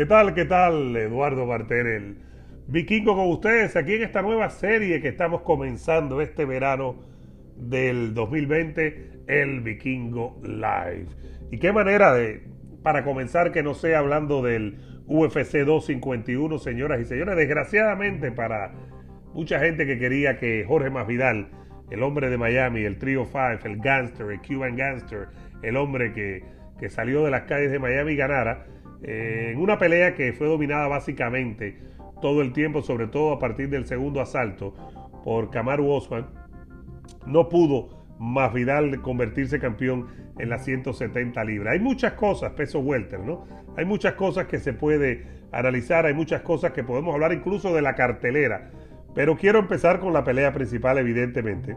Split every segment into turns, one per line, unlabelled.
¿Qué tal? ¿Qué tal? Eduardo Martel, el vikingo con ustedes aquí en esta nueva serie que estamos comenzando este verano del 2020, el Vikingo Live. Y qué manera de, para comenzar, que no sea hablando del UFC 251, señoras y señores. Desgraciadamente para mucha gente que quería que Jorge Masvidal, el hombre de Miami, el Trio Five, el gangster, el Cuban gangster, el hombre que, que salió de las calles de Miami ganara, en una pelea que fue dominada básicamente todo el tiempo, sobre todo a partir del segundo asalto por Kamaru Osman, no pudo Masvidal convertirse campeón en las 170 libras. Hay muchas cosas, peso welter, ¿no? Hay muchas cosas que se puede analizar, hay muchas cosas que podemos hablar incluso de la cartelera. Pero quiero empezar con la pelea principal, evidentemente.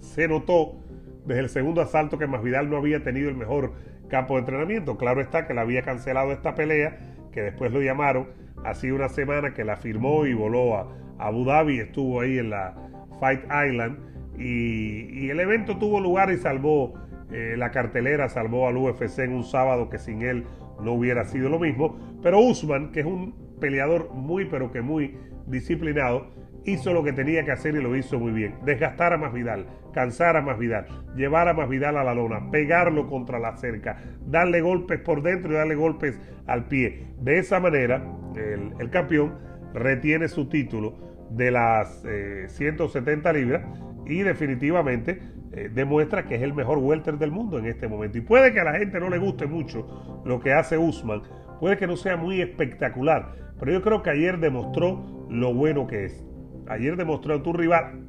Se notó desde el segundo asalto que Masvidal no había tenido el mejor campo de entrenamiento. Claro está que le había cancelado esta pelea, que después lo llamaron. Así una semana que la firmó y voló a Abu Dhabi, estuvo ahí en la Fight Island. Y, el evento tuvo lugar y salvó eh, la cartelera, salvó al UFC en un sábado que sin él no hubiera sido lo mismo. Pero Usman, que es un peleador muy, pero que muy disciplinado, hizo lo que tenía que hacer y lo hizo muy bien. Desgastar a Masvidal, cansar a Masvidal, llevar a Masvidal a la lona, pegarlo contra la cerca, darle golpes por dentro y darle golpes al pie. De esa manera, el, campeón retiene su título de las 170 eh, libras y definitivamente eh, demuestra que es el mejor welter del mundo en este momento. Y puede que a la gente no le guste mucho lo que hace Usman, puede que no sea muy espectacular, pero yo creo que ayer demostró lo bueno que es ayer demostró a tu rival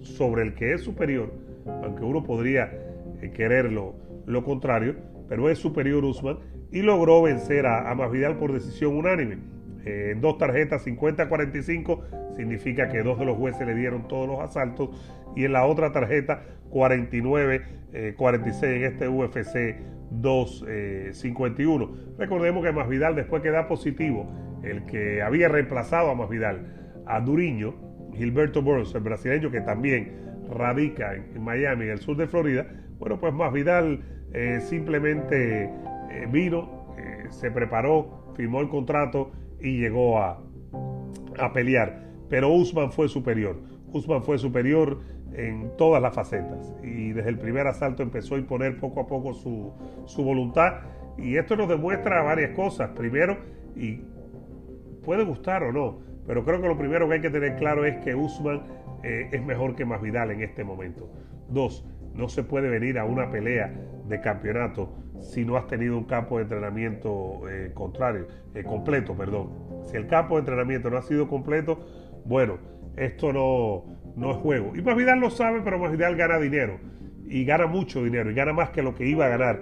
sobre el que es superior, aunque uno podría eh, quererlo lo contrario, pero es superior Usman y logró vencer a, a Masvidal por decisión unánime. Eh, en dos tarjetas 50-45 significa que dos de los jueces le dieron todos los asaltos y en la otra tarjeta 49-46 eh, en este UFC 251. Recordemos que Masvidal después que da positivo, el que había reemplazado a Masvidal, a Duriño, Gilberto Burns, el brasileño que también radica en, Miami, en el sur de Florida, bueno, pues Masvidal eh, simplemente eh, vino, eh, se preparó, firmó el contrato y llegó a, a pelear. Pero Usman fue superior. Usman fue superior en todas las facetas y desde el primer asalto empezó a imponer poco a poco su, su voluntad y esto nos demuestra varias cosas. Primero, y puede gustar o no, pero creo que lo primero que hay que tener claro es que Usman eh, es mejor que Masvidal en este momento. Dos, no se puede venir a una pelea de campeonato si no has tenido un campo de entrenamiento eh, contrario, eh, completo, perdón. Si el campo de entrenamiento no ha sido completo, bueno, esto no, no es juego. Y Masvidal lo sabe, pero Masvidal gana dinero. Y gana mucho dinero, y gana más que lo que iba a ganar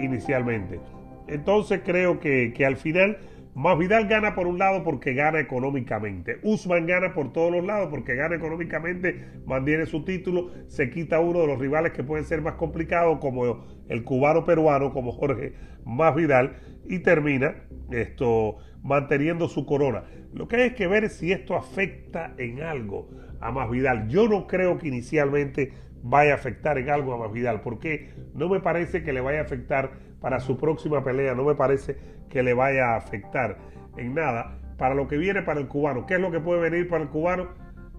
inicialmente. Entonces creo que, que al final Masvidal gana por un lado porque gana económicamente. Usman gana por todos los lados porque gana económicamente, mantiene su título, se quita uno de los rivales que pueden ser más complicados, como el cubano peruano, como Jorge Masvidal, y termina esto manteniendo su corona. Lo que hay que ver es si esto afecta en algo a Masvidal. Yo no creo que inicialmente vaya a afectar en algo a Masvidal, porque no me parece que le vaya a afectar para su próxima pelea, no me parece que le vaya a afectar en nada para lo que viene para el cubano. ¿Qué es lo que puede venir para el cubano?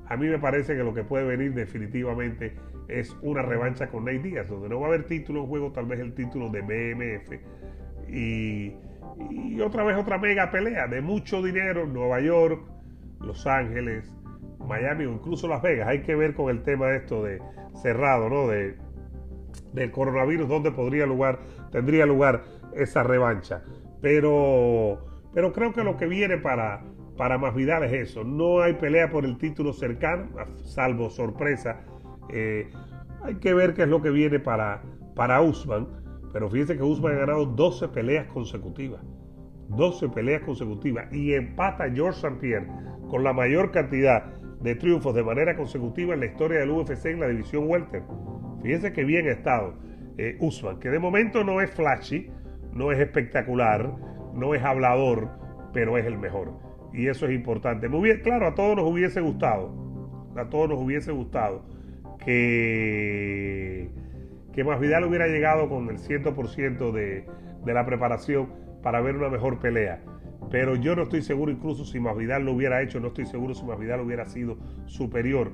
A mí me parece que lo que puede venir definitivamente es una revancha con Nate Díaz, donde no va a haber título en juego, tal vez el título de BMF. Y, y otra vez otra mega pelea de mucho dinero, Nueva York, Los Ángeles, Miami o incluso Las Vegas. Hay que ver con el tema de esto de cerrado, ¿no? De, del coronavirus, donde podría lugar, tendría lugar esa revancha. Pero, pero creo que lo que viene para, para Masvidal es eso. No hay pelea por el título cercano, salvo sorpresa. Eh, hay que ver qué es lo que viene para, para Usman. Pero fíjense que Usman ha ganado 12 peleas consecutivas. 12 peleas consecutivas. Y empata George St. Pierre con la mayor cantidad de triunfos de manera consecutiva en la historia del UFC en la división welter. Fíjense que bien ha estado eh, Usman, que de momento no es flashy, no es espectacular, no es hablador, pero es el mejor. Y eso es importante. Muy bien, claro, a todos nos hubiese gustado, a todos nos hubiese gustado que, que Masvidal hubiera llegado con el 100% de, de la preparación para ver una mejor pelea. pero yo no estoy seguro incluso si Masvidal lo hubiera hecho, no estoy seguro si Masvidal hubiera sido superior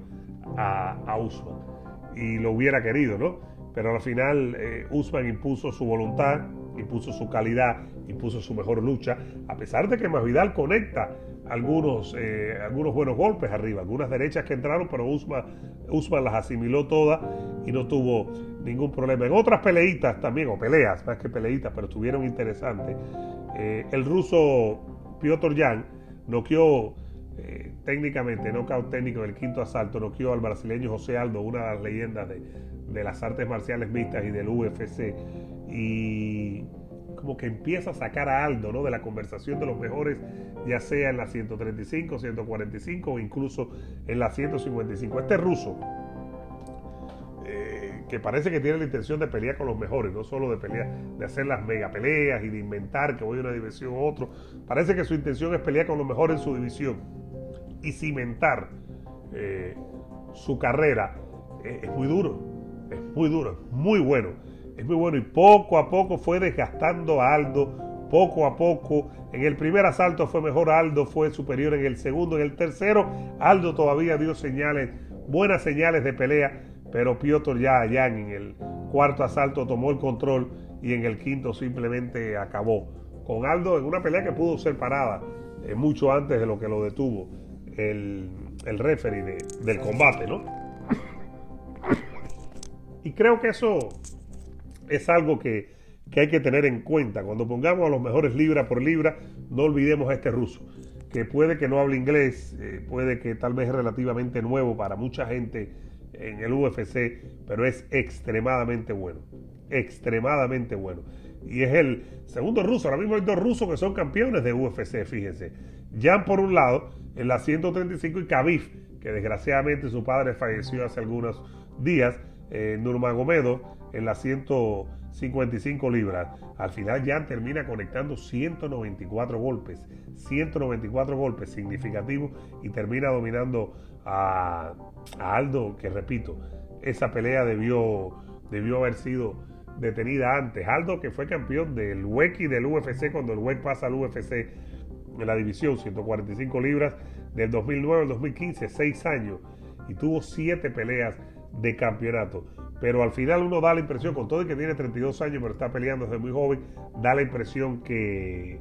a, a Usman y lo hubiera querido, ¿no? Pero al final eh, Usman impuso su voluntad, impuso su calidad, impuso su mejor lucha, a pesar de que Masvidal conecta algunos, eh, algunos buenos golpes arriba, algunas derechas que entraron, pero Usman, Usman las asimiló todas y no tuvo ningún problema. En otras peleitas también, o peleas, más que peleitas, pero estuvieron interesantes, eh, el ruso Piotr Jan noqueó eh, técnicamente, nocaut técnico en el quinto asalto, noqueó al brasileño José Aldo, una de las leyendas de, de las artes marciales mixtas y del UFC. Y como que empieza a sacar a Aldo ¿no? de la conversación de los mejores, ya sea en la 135, 145 o incluso en la 155. Este ruso, eh, que parece que tiene la intención de pelear con los mejores, no solo de pelear, de hacer las mega peleas y de inventar que voy a una división u otro. Parece que su intención es pelear con los mejores en su división y cimentar eh, su carrera. Eh, es muy duro, es muy duro, es muy bueno es muy bueno y poco a poco fue desgastando a Aldo, poco a poco. En el primer asalto fue mejor, Aldo fue superior en el segundo, en el tercero Aldo todavía dio señales, buenas señales de pelea, pero Piotr ya allá en el cuarto asalto tomó el control y en el quinto simplemente acabó. Con Aldo en una pelea que pudo ser parada eh, mucho antes de lo que lo detuvo el, el referee del combate, ¿no? Y creo que eso es algo que, hay que tener en cuenta. Cuando pongamos a los mejores libra por libra, no olvidemos a este ruso, que puede que no hable inglés, eh, puede que tal vez es relativamente nuevo para mucha gente en el UFC, pero es extremadamente bueno. Extremadamente bueno. Y es el segundo ruso. Ahora mismo hay dos rusos que son campeones de UFC, fíjense. Jan por un lado, en la 135 y Khabib, que desgraciadamente su padre falleció hace algunos días, eh, Nurmagomedov en las 155 libras. Al final Jan termina conectando 194 golpes, 194 golpes significativos y termina dominando a, Aldo, que repito, esa pelea debió, debió haber sido detenida antes. Aldo que fue campeón del WEC y del UFC cuando el WEC pasa al UFC en la división 145 libras del 2009 al 2015, seis años y tuvo siete peleas de campeonato pero al final uno da la impresión, con todo el que tiene 32 años, pero está peleando desde muy joven, da la impresión que,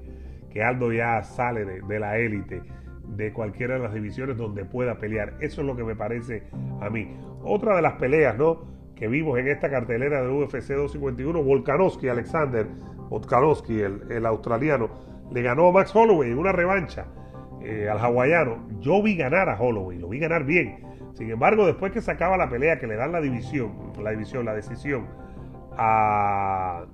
que Aldo ya sale de, la élite de cualquiera de las divisiones donde pueda pelear. Eso es lo que me parece a mí. Otra de las peleas, ¿no? Que vimos en esta cartelera de UFC 251, Volkanovski, Alexander Volkanovski, el, australiano, le ganó Max Holloway en una revancha eh, al hawaiano. Yo vi ganar a Holloway, lo vi ganar bien sin embargo, después que se acaba la pelea, que le dan la división, la división, la decisión a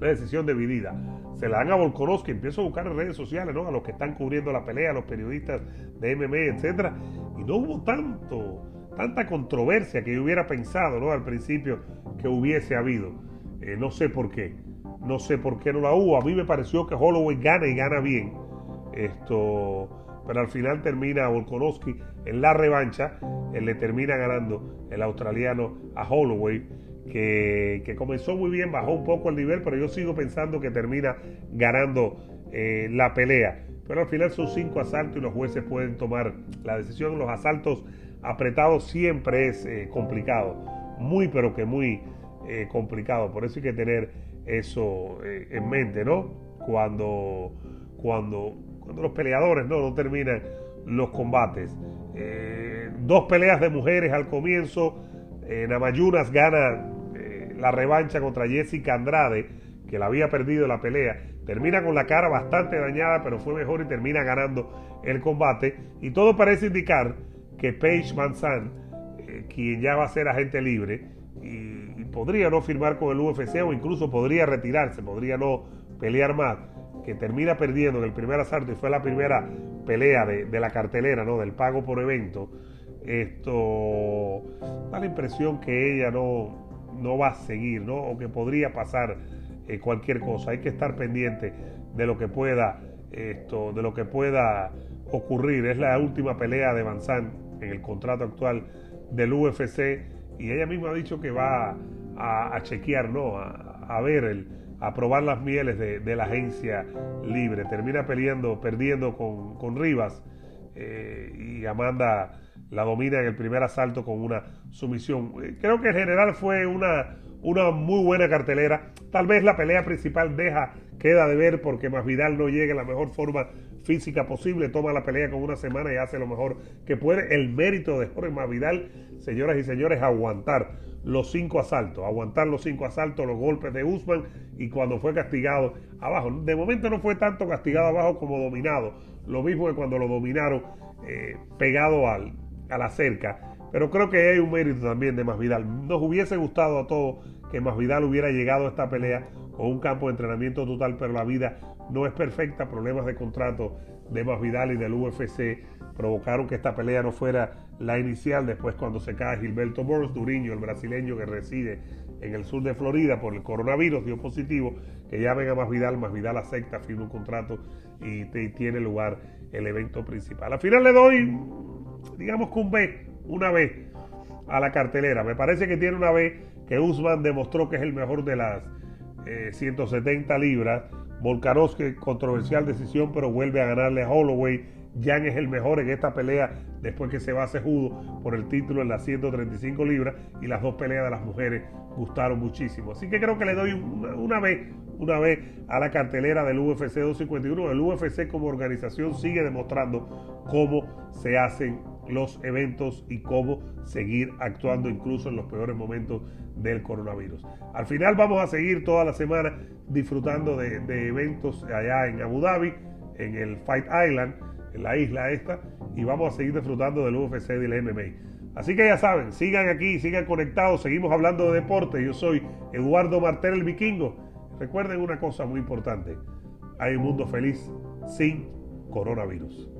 la decisión dividida, se la dan a Volkanovski, empiezo a buscar en redes sociales, ¿no? A los que están cubriendo la pelea, a los periodistas de MMA, etcétera, y no hubo tanto, tanta controversia que yo hubiera pensado, ¿no? Al principio que hubiese habido. Eh, no sé por qué. No sé por qué no la hubo. A mí me pareció que Holloway gana y gana bien. Esto pero al final termina Volkanovski en la revancha, él le termina ganando el australiano a Holloway, que, comenzó muy bien, bajó un poco el nivel, pero yo sigo pensando que termina ganando eh, la pelea. Pero al final son cinco asaltos y los jueces pueden tomar la decisión. Los asaltos apretados siempre es eh, complicado, muy pero que muy eh, complicado. Por eso hay que tener eso en mente, ¿no? Cuando, cuando cuando los peleadores no, no terminan los combates. Eh, dos peleas de mujeres al comienzo. Eh, Namayunas gana eh, la revancha contra Jessica Andrade, que la había perdido la pelea. Termina con la cara bastante dañada, pero fue mejor y termina ganando el combate. Y todo parece indicar que Paige Manzan, quien ya va a ser agente libre, y podría no firmar con el UFC o incluso podría retirarse, podría no pelear más que termina perdiendo en el primer asalto y fue la primera pelea de, la cartelera, ¿no? Del pago por evento, esto da la impresión que ella no, no va a seguir, ¿no? O que podría pasar eh, cualquier cosa. Hay que estar pendiente de lo que pueda, esto, de lo que pueda ocurrir. Es la última pelea de Manzan en el contrato actual del UFC y ella misma ha dicho que va a, chequear, ¿no? A, ver el a probar las mieles de, la agencia libre. Termina peleando, perdiendo con, Rivas eh, y Amanda la domina en el primer asalto con una sumisión. Eh, creo que en general fue una, una muy buena cartelera. Tal vez la pelea principal deja, queda de ver porque Masvidal no llega en la mejor forma física posible, toma la pelea con una semana y hace lo mejor que puede. El mérito de Jorge Masvidal, señoras y señores, aguantar los cinco asaltos, aguantar los cinco asaltos, los golpes de Usman y cuando fue castigado abajo. De momento no fue tanto castigado abajo como dominado. Lo mismo que cuando lo dominaron eh, pegado al, a la cerca. Pero creo que hay un mérito también de Masvidal. Nos hubiese gustado a todos que Masvidal hubiera llegado a esta pelea con un campo de entrenamiento total, pero la vida no es perfecta. Problemas de contrato de Masvidal y del UFC provocaron que esta pelea no fuera la inicial. Después, cuando se cae Gilberto Boros Duriño, el brasileño que reside en el sur de Florida por el coronavirus, dio positivo. Que llamen a Masvidal, Masvidal acepta, firma un contrato y tiene lugar el evento principal. Al final le doy digamos que un B, una B a la cartelera. Me parece que tiene una B que Usman demostró que es el mejor de las 170 eh, libras. Volkanovski, controversial decisión, pero vuelve a ganarle a Holloway. Jan es el mejor en esta pelea después que se va a judo por el título en las 135 libras y las dos peleas de las mujeres gustaron muchísimo. Así que creo que le doy una, una vez una vez a la cartelera del UFC 251. El UFC como organización sigue demostrando cómo se hacen los eventos y cómo seguir actuando incluso en los peores momentos del coronavirus. Al final vamos a seguir toda la semana disfrutando de, eventos allá en Abu Dhabi, en el Fight Island, en la isla esta, y vamos a seguir disfrutando del UFC y del MMA. Así que ya saben, sigan aquí, sigan conectados, seguimos hablando de deporte. Yo soy Eduardo Martel el Vikingo. Recuerden una cosa muy importante, hay un mundo feliz sin coronavirus.